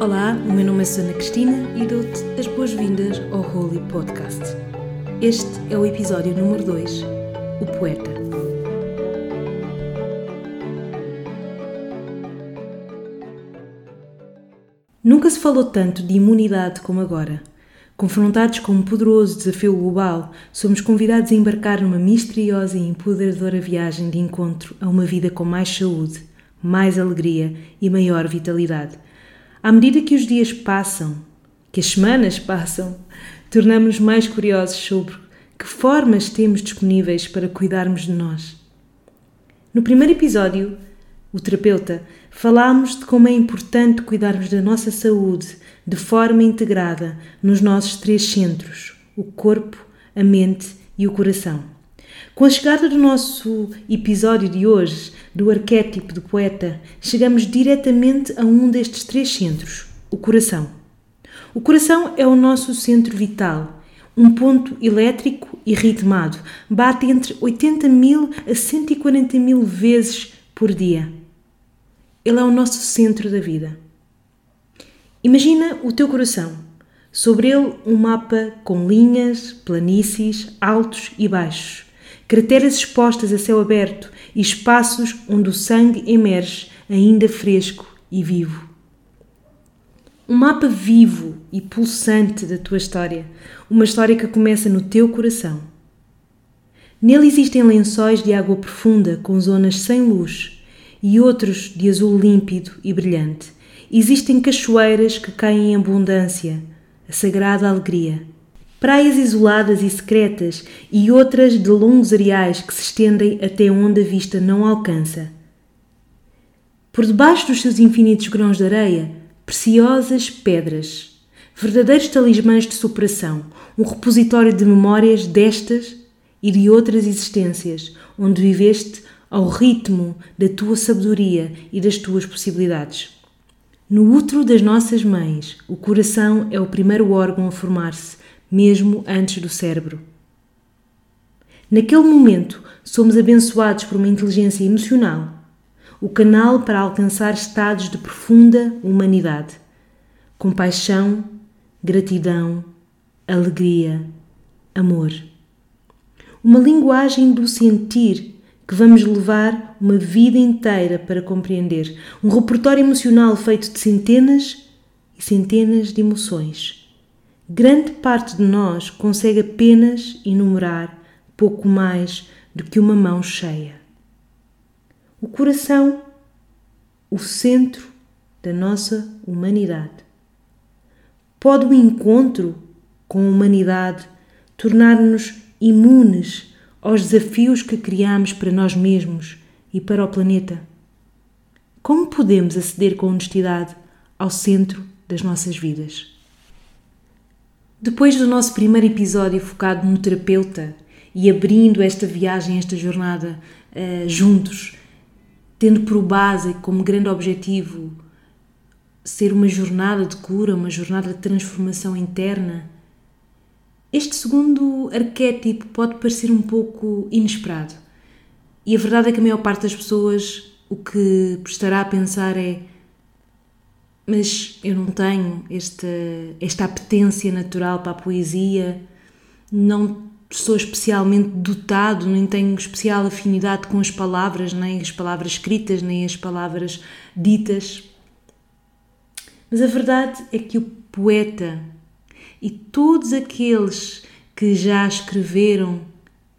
Olá, o meu nome é Susana Cristina e dou-te as boas-vindas ao Holy Podcast. Este é o episódio número 2, O Poeta. Nunca se falou tanto de imunidade como agora. Confrontados com um poderoso desafio global, somos convidados a embarcar numa misteriosa e empoderadora viagem de encontro a uma vida com mais saúde, mais alegria e maior vitalidade à medida que os dias passam, que as semanas passam, tornamos-nos mais curiosos sobre que formas temos disponíveis para cuidarmos de nós. No primeiro episódio, o terapeuta, falámos de como é importante cuidarmos da nossa saúde de forma integrada nos nossos três centros: o corpo, a mente e o coração. Com a chegada do nosso episódio de hoje, do arquétipo do poeta, chegamos diretamente a um destes três centros, o coração. O coração é o nosso centro vital, um ponto elétrico e ritmado, bate entre 80 mil a 140 mil vezes por dia. Ele é o nosso centro da vida. Imagina o teu coração. Sobre ele, um mapa com linhas, planícies, altos e baixos crateras expostas a céu aberto e espaços onde o sangue emerge ainda fresco e vivo. Um mapa vivo e pulsante da tua história, uma história que começa no teu coração. Nele existem lençóis de água profunda com zonas sem luz e outros de azul límpido e brilhante. Existem cachoeiras que caem em abundância, a sagrada alegria praias isoladas e secretas e outras de longos areais que se estendem até onde a vista não alcança. Por debaixo dos seus infinitos grãos de areia, preciosas pedras, verdadeiros talismãs de superação, um repositório de memórias destas e de outras existências, onde viveste ao ritmo da tua sabedoria e das tuas possibilidades. No útero das nossas mães, o coração é o primeiro órgão a formar-se mesmo antes do cérebro. Naquele momento, somos abençoados por uma inteligência emocional, o canal para alcançar estados de profunda humanidade, compaixão, gratidão, alegria, amor. Uma linguagem do sentir que vamos levar uma vida inteira para compreender, um repertório emocional feito de centenas e centenas de emoções Grande parte de nós consegue apenas enumerar pouco mais do que uma mão cheia. O coração, o centro da nossa humanidade. Pode o encontro com a humanidade tornar-nos imunes aos desafios que criamos para nós mesmos e para o planeta? Como podemos aceder com honestidade ao centro das nossas vidas? Depois do nosso primeiro episódio focado no terapeuta e abrindo esta viagem, esta jornada uh, juntos, tendo por base como grande objetivo ser uma jornada de cura, uma jornada de transformação interna, este segundo arquétipo pode parecer um pouco inesperado. E a verdade é que a maior parte das pessoas o que estará a pensar é mas eu não tenho esta, esta apetência natural para a poesia, não sou especialmente dotado, nem tenho especial afinidade com as palavras, nem as palavras escritas, nem as palavras ditas. Mas a verdade é que o poeta e todos aqueles que já escreveram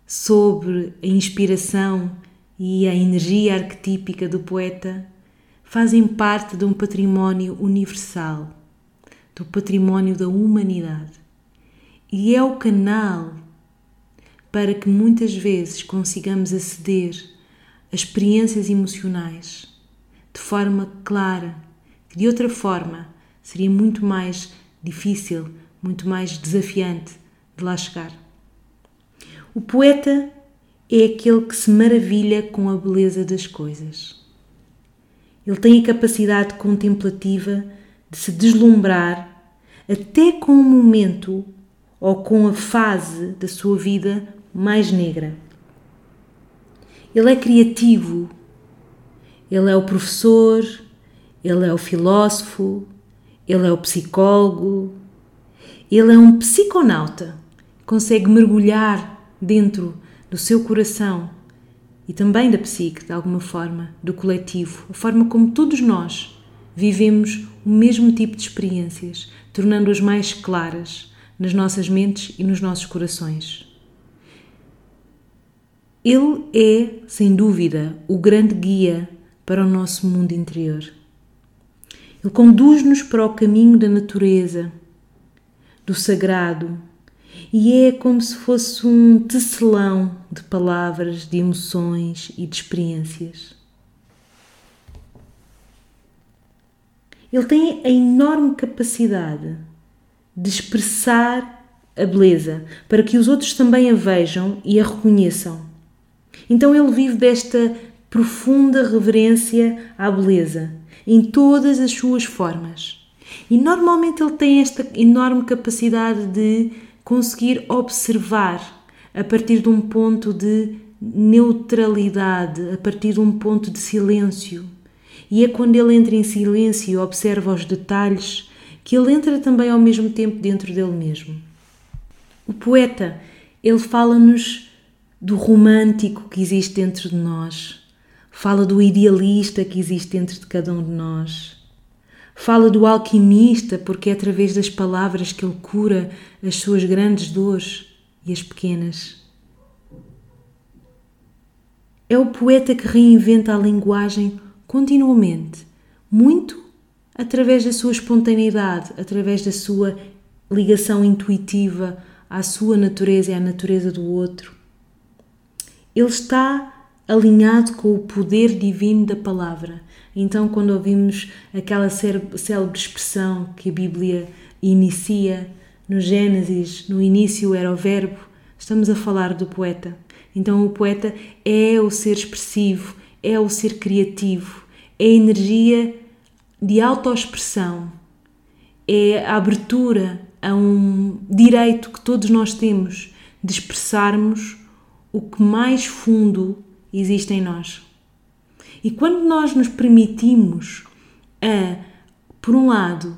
sobre a inspiração e a energia arquetípica do poeta fazem parte de um património universal, do património da humanidade. E é o canal para que muitas vezes consigamos aceder a experiências emocionais de forma clara, que de outra forma seria muito mais difícil, muito mais desafiante de lá chegar. O poeta é aquele que se maravilha com a beleza das coisas. Ele tem a capacidade contemplativa de se deslumbrar até com o momento ou com a fase da sua vida mais negra. Ele é criativo, ele é o professor, ele é o filósofo, ele é o psicólogo, ele é um psiconauta, consegue mergulhar dentro do seu coração e também da psique, de alguma forma, do coletivo, a forma como todos nós vivemos o mesmo tipo de experiências, tornando-as mais claras nas nossas mentes e nos nossos corações. Ele é, sem dúvida, o grande guia para o nosso mundo interior. Ele conduz-nos para o caminho da natureza, do sagrado, e é como se fosse um tecelão de palavras, de emoções e de experiências. Ele tem a enorme capacidade de expressar a beleza para que os outros também a vejam e a reconheçam. Então ele vive desta profunda reverência à beleza em todas as suas formas. E normalmente ele tem esta enorme capacidade de conseguir observar a partir de um ponto de neutralidade, a partir de um ponto de silêncio. E é quando ele entra em silêncio e observa os detalhes que ele entra também ao mesmo tempo dentro dele mesmo. O poeta, ele fala-nos do romântico que existe dentro de nós, fala do idealista que existe dentro de cada um de nós Fala do alquimista, porque é através das palavras que ele cura as suas grandes dores e as pequenas. É o poeta que reinventa a linguagem continuamente, muito através da sua espontaneidade, através da sua ligação intuitiva à sua natureza e à natureza do outro. Ele está alinhado com o poder divino da palavra então, quando ouvimos aquela célebre expressão que a Bíblia inicia no Gênesis, no início era o Verbo, estamos a falar do poeta. Então, o poeta é o ser expressivo, é o ser criativo, é a energia de autoexpressão, é a abertura a um direito que todos nós temos de expressarmos o que mais fundo existe em nós. E quando nós nos permitimos a, por um lado,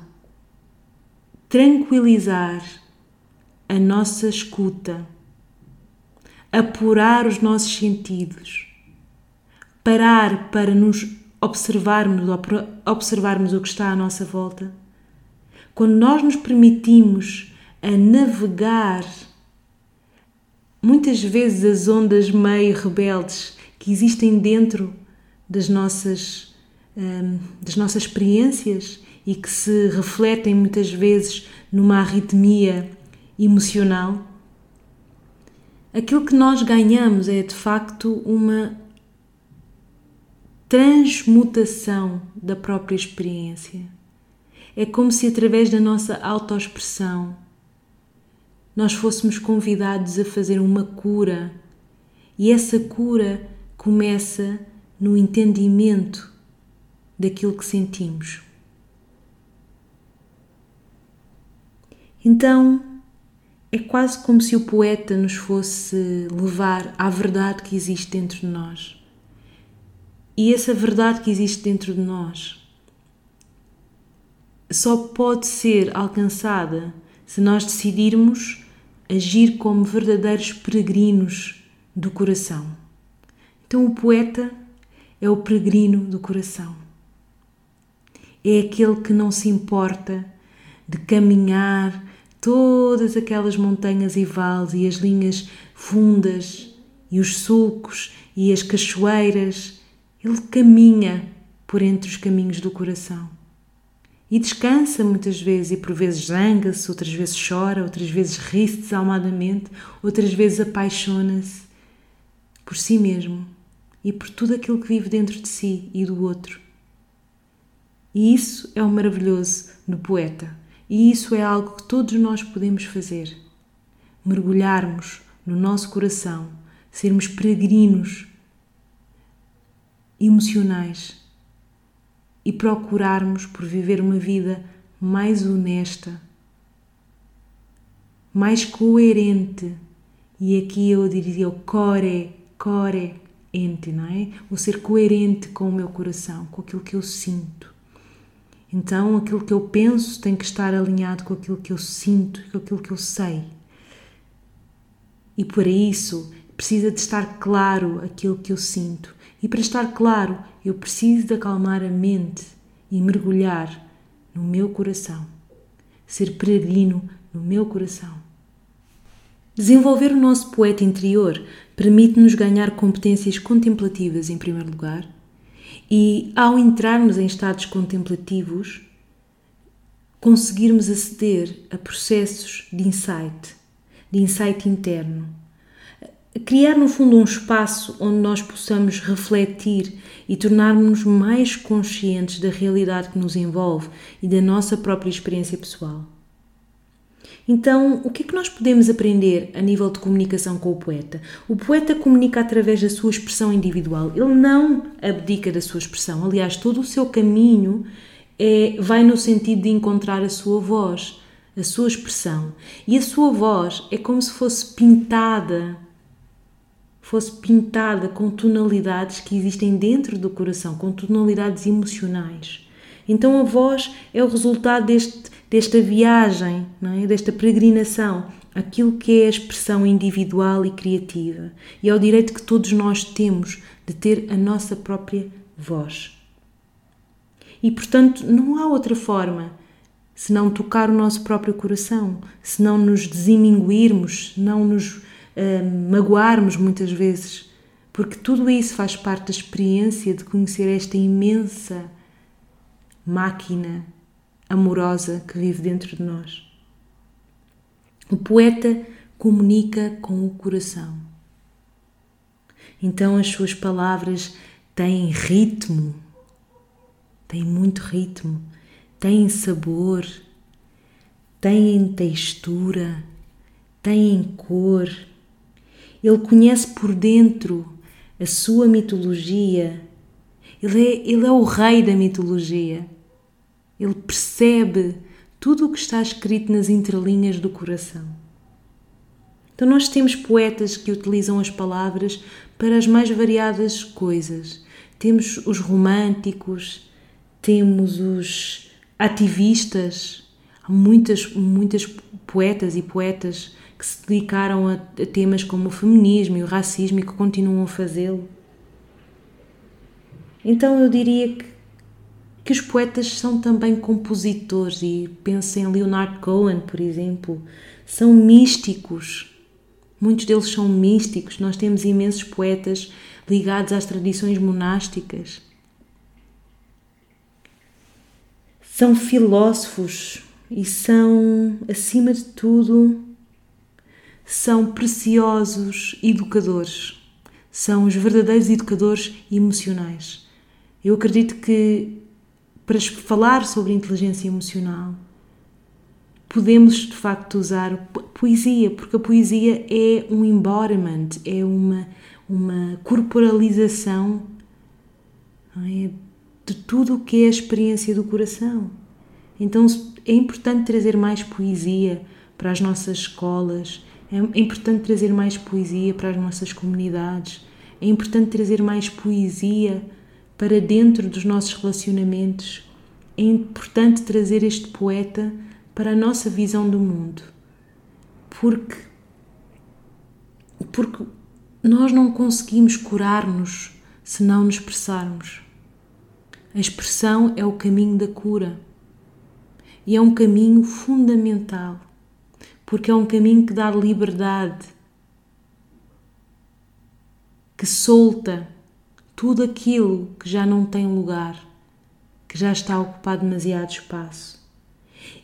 tranquilizar a nossa escuta, apurar os nossos sentidos, parar para nos observarmos, observarmos o que está à nossa volta, quando nós nos permitimos a navegar muitas vezes as ondas meio rebeldes que existem dentro das nossas, um, das nossas experiências e que se refletem muitas vezes numa arritmia emocional, aquilo que nós ganhamos é de facto uma transmutação da própria experiência. É como se através da nossa autoexpressão nós fôssemos convidados a fazer uma cura e essa cura começa no entendimento daquilo que sentimos. Então, é quase como se o poeta nos fosse levar à verdade que existe dentro de nós. E essa verdade que existe dentro de nós só pode ser alcançada se nós decidirmos agir como verdadeiros peregrinos do coração. Então, o poeta é o peregrino do coração. É aquele que não se importa de caminhar todas aquelas montanhas e vales e as linhas fundas e os sulcos e as cachoeiras. Ele caminha por entre os caminhos do coração. E descansa muitas vezes, e por vezes zanga-se, outras vezes chora, outras vezes ri-se desalmadamente, outras vezes apaixona-se por si mesmo e por tudo aquilo que vive dentro de si e do outro. E isso é o maravilhoso no poeta, e isso é algo que todos nós podemos fazer. Mergulharmos no nosso coração, sermos peregrinos emocionais e procurarmos por viver uma vida mais honesta, mais coerente. E aqui eu diria o core, core, ente, não é? O ser coerente com o meu coração, com aquilo que eu sinto. Então aquilo que eu penso tem que estar alinhado com aquilo que eu sinto com aquilo que eu sei. E para isso precisa de estar claro aquilo que eu sinto. E para estar claro, eu preciso de acalmar a mente e mergulhar no meu coração. Ser peregrino no meu coração. Desenvolver o nosso poeta interior permite-nos ganhar competências contemplativas, em primeiro lugar, e ao entrarmos em estados contemplativos, conseguirmos aceder a processos de insight, de insight interno. Criar, no fundo, um espaço onde nós possamos refletir e tornarmos-nos mais conscientes da realidade que nos envolve e da nossa própria experiência pessoal. Então, o que é que nós podemos aprender a nível de comunicação com o poeta? O poeta comunica através da sua expressão individual. Ele não abdica da sua expressão. Aliás, todo o seu caminho é, vai no sentido de encontrar a sua voz, a sua expressão. E a sua voz é como se fosse pintada, fosse pintada com tonalidades que existem dentro do coração, com tonalidades emocionais. Então a voz é o resultado deste desta viagem, é? desta peregrinação, aquilo que é a expressão individual e criativa. E é o direito que todos nós temos de ter a nossa própria voz. E portanto, não há outra forma senão tocar o nosso próprio coração, se não nos deseminguirmos, não nos uh, magoarmos muitas vezes, porque tudo isso faz parte da experiência de conhecer esta imensa máquina amorosa que vive dentro de nós. O poeta comunica com o coração. Então as suas palavras têm ritmo, têm muito ritmo, têm sabor, têm textura, têm cor. Ele conhece por dentro a sua mitologia. Ele é, ele é o rei da mitologia. Ele percebe tudo o que está escrito nas entrelinhas do coração. Então, nós temos poetas que utilizam as palavras para as mais variadas coisas. Temos os românticos, temos os ativistas, há muitas, muitas poetas e poetas que se dedicaram a, temas como o feminismo e o racismo e que continuam a fazê-lo. Então eu diria que que os poetas são também compositores e penso em Leonard Cohen, por exemplo, são místicos. Muitos deles são místicos. Nós temos imensos poetas ligados às tradições monásticas. São filósofos e são, acima de tudo, são preciosos educadores. São os verdadeiros educadores emocionais. Eu acredito que para falar sobre inteligência emocional, podemos de facto usar poesia, porque a poesia é um embodiment, é uma, uma corporalização é? de tudo o que é a experiência do coração. Então é importante trazer mais poesia para as nossas escolas, é importante trazer mais poesia para as nossas comunidades, é importante trazer mais poesia para dentro dos nossos relacionamentos. É importante trazer este poeta para a nossa visão do mundo. Porque porque nós não conseguimos curar-nos se não nos expressarmos. A expressão é o caminho da cura. E é um caminho fundamental, porque é um caminho que dá liberdade, que solta tudo aquilo que já não tem lugar, que já está a ocupar demasiado espaço.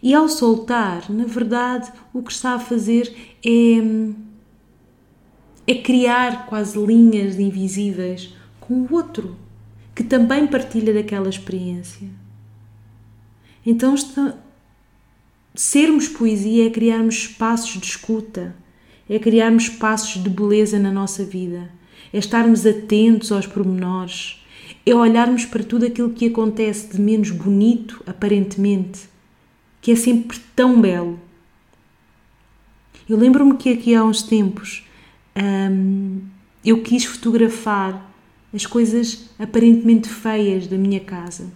E ao soltar, na verdade, o que está a fazer é, é criar quase linhas invisíveis com o outro, que também partilha daquela experiência. Então, está, sermos poesia é criarmos espaços de escuta, é criarmos espaços de beleza na nossa vida é estarmos atentos aos pormenores, é olharmos para tudo aquilo que acontece de menos bonito, aparentemente, que é sempre tão belo. Eu lembro-me que aqui há uns tempos hum, eu quis fotografar as coisas aparentemente feias da minha casa.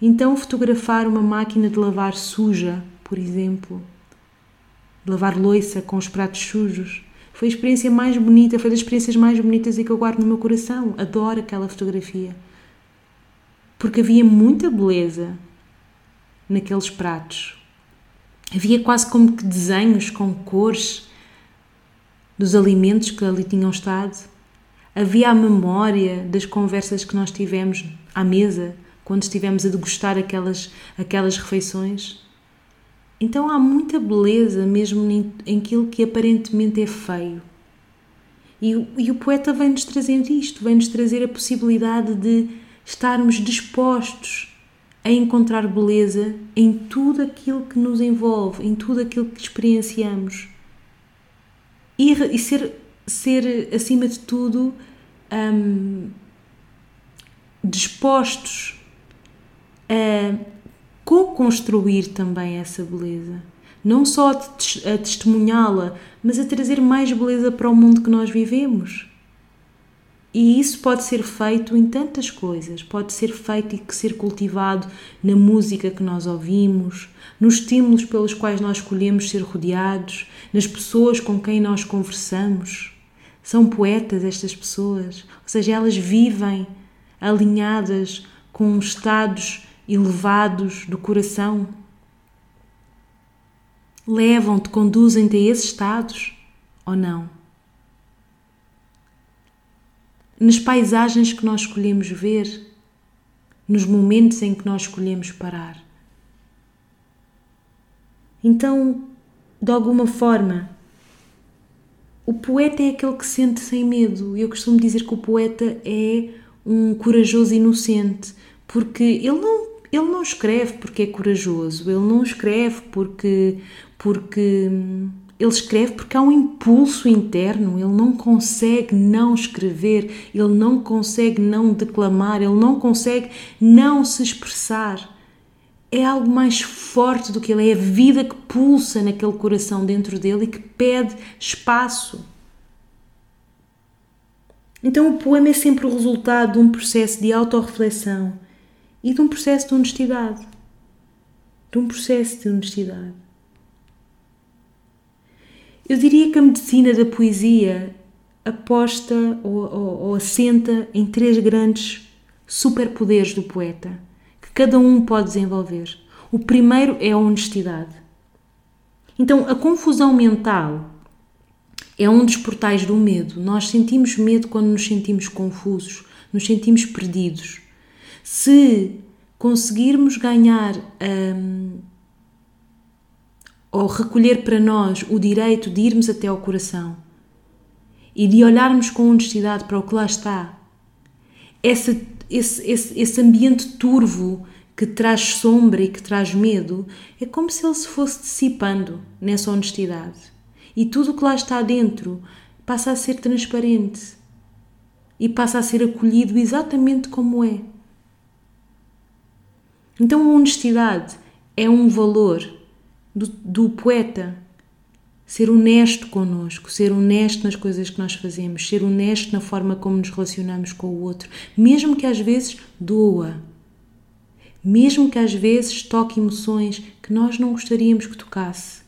Então, fotografar uma máquina de lavar suja, por exemplo, lavar louça com os pratos sujos, foi a experiência mais bonita, foi das experiências mais bonitas e que eu guardo no meu coração. Adoro aquela fotografia. Porque havia muita beleza naqueles pratos. Havia quase como que desenhos com cores dos alimentos que ali tinham estado. Havia a memória das conversas que nós tivemos à mesa quando estivemos a degustar aquelas, aquelas refeições. Então há muita beleza mesmo em, aquilo que aparentemente é feio. E, e o poeta vem-nos trazer isto, vem-nos trazer a possibilidade de estarmos dispostos a encontrar beleza em tudo aquilo que nos envolve, em tudo aquilo que experienciamos. E, e ser, ser, acima de tudo, hum, dispostos a co-construir também essa beleza. Não só a, testemunhá-la, mas a trazer mais beleza para o mundo que nós vivemos. E isso pode ser feito em tantas coisas. Pode ser feito e ser cultivado na música que nós ouvimos, nos estímulos pelos quais nós escolhemos ser rodeados, nas pessoas com quem nós conversamos. São poetas estas pessoas, ou seja, elas vivem alinhadas com estados elevados do coração. Levam-te, conduzem-te a esses estados ou não? nas paisagens que nós escolhemos ver, nos momentos em que nós escolhemos parar. Então, de alguma forma, o poeta é aquele que sente sem medo. Eu costumo dizer que o poeta é um corajoso inocente, porque ele não, ele não escreve porque é corajoso, ele não escreve porque, porque ele escreve porque há um impulso interno, ele não consegue não escrever, ele não consegue não declamar, ele não consegue não se expressar. É algo mais forte do que ele, é a vida que pulsa naquele coração dentro dele e que pede espaço. Então o poema é sempre o resultado de um processo de autorreflexão e de um processo de honestidade. De um processo de honestidade. Eu diria que a medicina da poesia aposta ou, ou, ou assenta em três grandes superpoderes do poeta, que cada um pode desenvolver. O primeiro é a honestidade. Então, a confusão mental é um dos portais do medo. Nós sentimos medo quando nos sentimos confusos, nos sentimos perdidos. Se conseguirmos ganhar hum, ou recolher para nós o direito de irmos até ao coração e de olharmos com honestidade para o que lá está, esse, esse, esse, esse ambiente turvo que traz sombra e que traz medo, é como se ele se fosse dissipando nessa honestidade. E tudo o que lá está dentro passa a ser transparente e passa a ser acolhido exatamente como é. Então a honestidade é um valor do, do poeta. Ser honesto connosco, ser honesto nas coisas que nós fazemos, ser honesto na forma como nos relacionamos com o outro, mesmo que às vezes doa, mesmo que às vezes toque emoções que nós não gostaríamos que tocasse.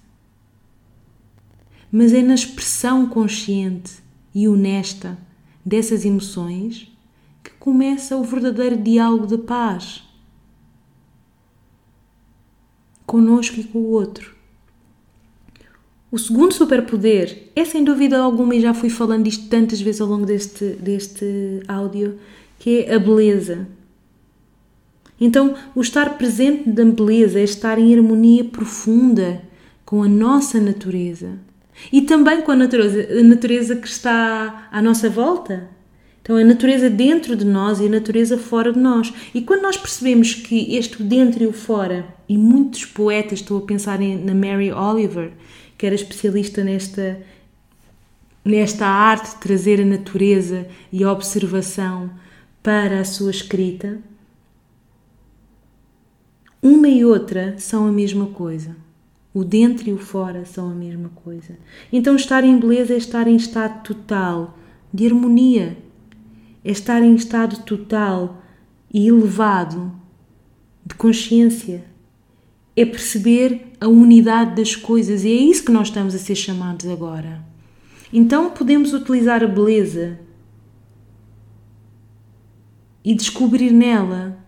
Mas é na expressão consciente e honesta dessas emoções que começa o verdadeiro diálogo de paz conosco e com o outro. O segundo superpoder é sem dúvida alguma, e já fui falando disto tantas vezes ao longo deste, deste áudio, que é a beleza. Então, o estar presente da beleza é estar em harmonia profunda com a nossa natureza e também com a natureza, a natureza que está à nossa volta. Então, a natureza dentro de nós e a natureza fora de nós. E quando nós percebemos que este dentro e o fora, e muitos poetas, estou a pensar em, na Mary Oliver, que era especialista nesta, nesta arte de trazer a natureza e a observação para a sua escrita, uma e outra são a mesma coisa. O dentro e o fora são a mesma coisa. Então, estar em beleza é estar em estado total de harmonia é estar em estado total e elevado de consciência. É perceber a unidade das coisas e é isso que nós estamos a ser chamados agora. Então podemos utilizar a beleza e descobrir nela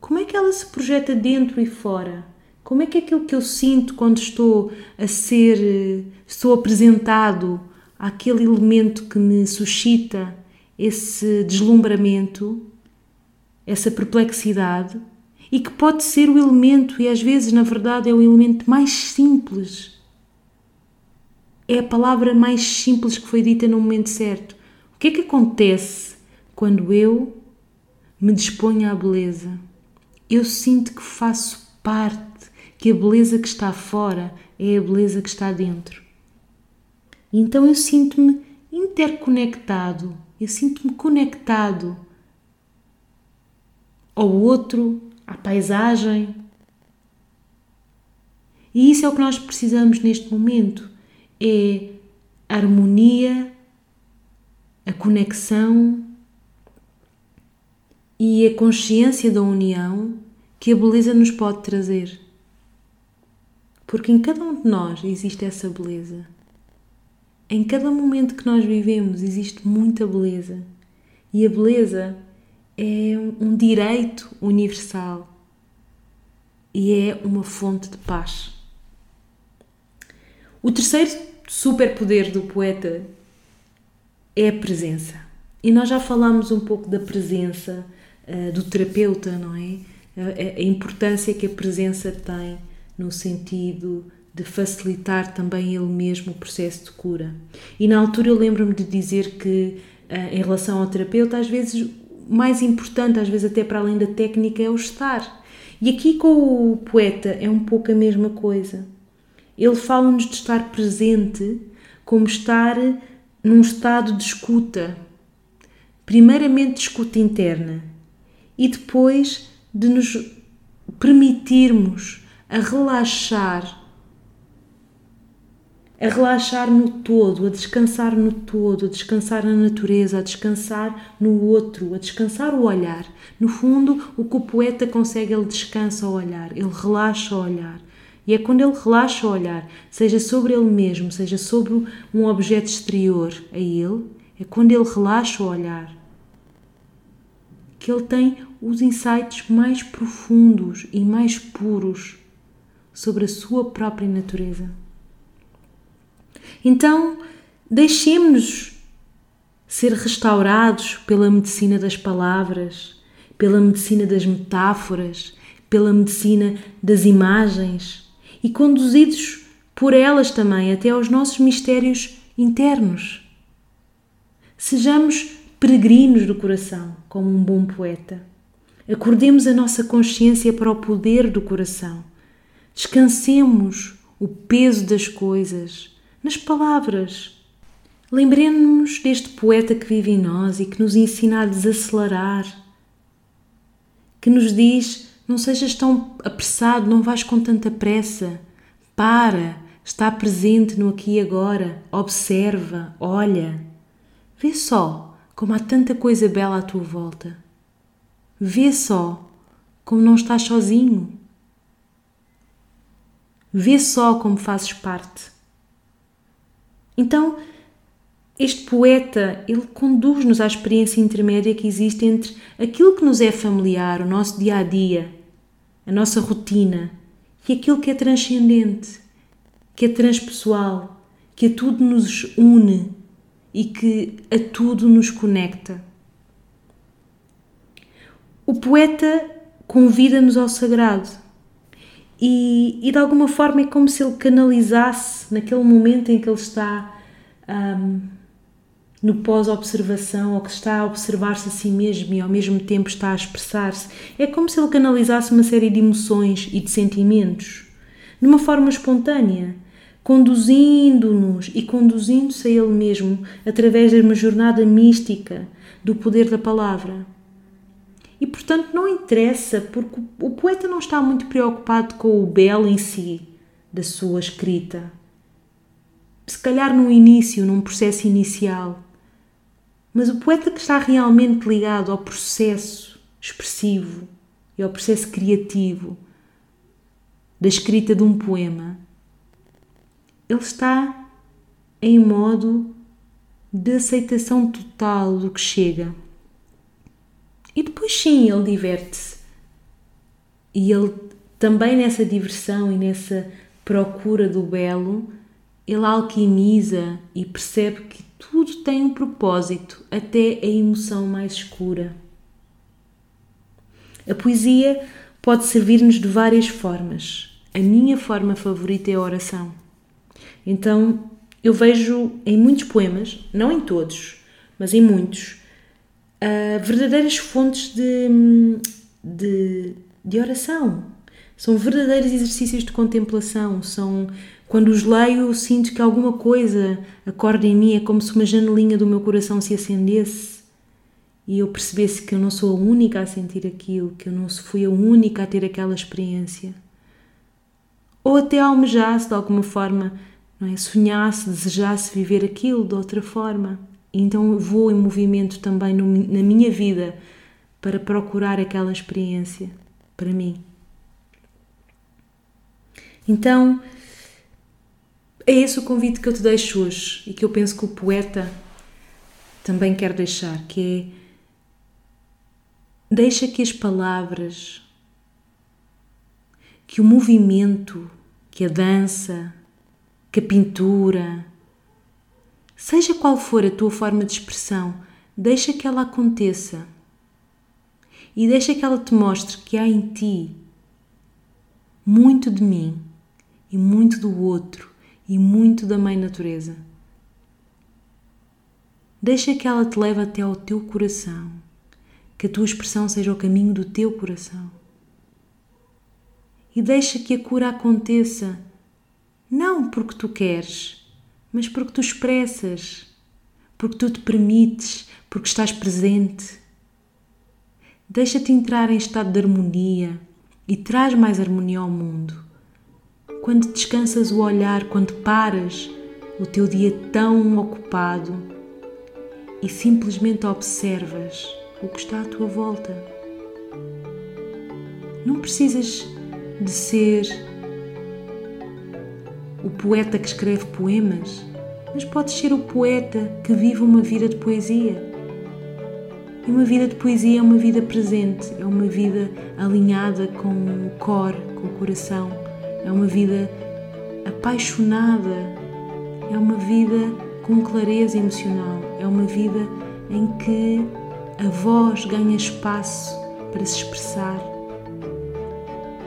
como é que ela se projeta dentro e fora. Como é que é aquilo que eu sinto quando estou a ser, estou apresentado àquele elemento que me suscita esse deslumbramento, essa perplexidade, e que pode ser o elemento, e às vezes, na verdade, é o elemento mais simples. É a palavra mais simples que foi dita no momento certo. O que é que acontece quando eu me disponho à beleza? Eu sinto que faço parte, que a beleza que está fora é a beleza que está dentro. Então eu sinto-me interconectado, eu sinto-me conectado ao outro, à paisagem. E isso é o que nós precisamos neste momento: é a harmonia, a conexão e a consciência da união que a beleza nos pode trazer. Porque em cada um de nós existe essa beleza. Em cada momento que nós vivemos existe muita beleza. E a beleza é um direito universal e é uma fonte de paz. O terceiro superpoder do poeta é a presença. E nós já falámos um pouco da presença uh, do terapeuta, não é? A, a importância que a presença tem no sentido de facilitar também ele mesmo o processo de cura. E na altura eu lembro-me de dizer que, uh, em relação ao terapeuta, às vezes mais importante, às vezes até para além da técnica, é o estar. E aqui com o poeta é um pouco a mesma coisa. Ele fala-nos de estar presente como estar num estado de escuta. Primeiramente de escuta interna e depois de nos permitirmos a relaxar a relaxar no todo, a descansar no todo, a descansar na natureza, a descansar no outro, a descansar o olhar. No fundo, o que o poeta consegue, ele descansa o olhar, ele relaxa o olhar. E é quando ele relaxa o olhar, seja sobre ele mesmo, seja sobre um objeto exterior a ele, é quando ele relaxa o olhar que ele tem os insights mais profundos e mais puros sobre a sua própria natureza. Então, deixemos-nos ser restaurados pela medicina das palavras, pela medicina das metáforas, pela medicina das imagens e conduzidos por elas também até aos nossos mistérios internos. Sejamos peregrinos do coração, como um bom poeta. Acordemos a nossa consciência para o poder do coração. Descansemos o peso das coisas nas palavras. Lembremos-nos deste poeta que vive em nós e que nos ensina a desacelerar, que nos diz: não sejas tão apressado, não vais com tanta pressa. Para, está presente no aqui e agora, observa, olha. Vê só como há tanta coisa bela à tua volta. Vê só como não estás sozinho. Vê só como fazes parte. Então, este poeta, ele conduz-nos à experiência intermédia que existe entre aquilo que nos é familiar, o nosso dia a dia, a nossa rotina, e aquilo que é transcendente, que é transpessoal, que a tudo nos une e que a tudo nos conecta. O poeta convida-nos ao sagrado e, e, de alguma forma é como se ele canalizasse naquele momento em que ele está um, no pós-observação ou que está a observar-se a si mesmo e ao mesmo tempo está a expressar-se. É como se ele canalizasse uma série de emoções e de sentimentos de uma forma espontânea, conduzindo-nos e conduzindo-se a ele mesmo através de uma jornada mística do poder da palavra. E portanto não interessa, porque o poeta não está muito preocupado com o belo em si da sua escrita se calhar no início, num processo inicial. Mas o poeta que está realmente ligado ao processo expressivo e ao processo criativo da escrita de um poema, ele está em modo de aceitação total do que chega. E depois, sim, ele diverte-se. E ele também nessa diversão e nessa procura do belo, ele alquimiza e percebe que tudo tem um propósito, até a emoção mais escura. A poesia pode servir-nos de várias formas. A minha forma favorita é a oração. Então, eu vejo em muitos poemas, não em todos, mas em muitos, uh, verdadeiras fontes de, de, de oração. São verdadeiros exercícios de contemplação, são quando os leio, sinto que alguma coisa acorda em mim, é como se uma janelinha do meu coração se acendesse e eu percebesse que eu não sou a única a sentir aquilo, que eu não fui a única a ter aquela experiência. Ou até almejasse de alguma forma, não é? sonhasse, desejasse viver aquilo de outra forma. Então eu vou em movimento também no, na minha vida para procurar aquela experiência para mim. Então, é esse o convite que eu te deixo hoje e que eu penso que o poeta também quer deixar, que é deixa que as palavras, que o movimento, que a dança, que a pintura, seja qual for a tua forma de expressão, deixa que ela aconteça e deixa que ela te mostre que há em ti muito de mim e muito do outro e muito da Mãe Natureza. Deixa que ela te leve até ao teu coração, que a tua expressão seja o caminho do teu coração. E deixa que a cura aconteça, não porque tu queres, mas porque tu expressas, porque tu te permites, porque estás presente. Deixa-te entrar em estado de harmonia e traz mais harmonia ao mundo quando descansas o olhar, quando paras o teu dia tão ocupado e simplesmente observas o que está à tua volta. Não precisas de ser o poeta que escreve poemas, mas podes ser o poeta que vive uma vida de poesia. E uma vida de poesia é uma vida presente, é uma vida alinhada com o cor, com o coração é uma vida apaixonada, é uma vida com clareza emocional, é uma vida em que a voz ganha espaço para se expressar,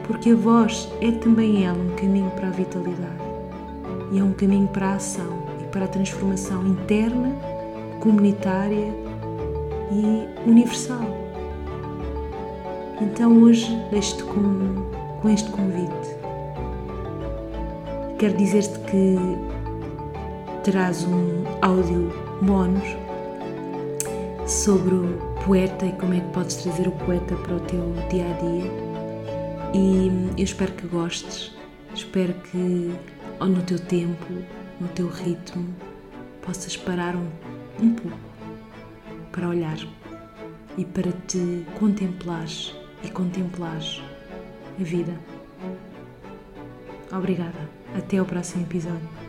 porque a voz é também ela um caminho para a vitalidade e é um caminho para a ação e para a transformação interna, comunitária e universal. Então hoje deixo-te com, com este convite quero dizer-te que terás um áudio bónus sobre o poeta e como é que podes trazer o poeta para o teu dia a dia. E eu espero que gostes, espero que no teu tempo, no teu ritmo, possas parar um, um pouco para olhar e para te contemplares e contemplares a vida. Obrigada. Até o próximo episódio.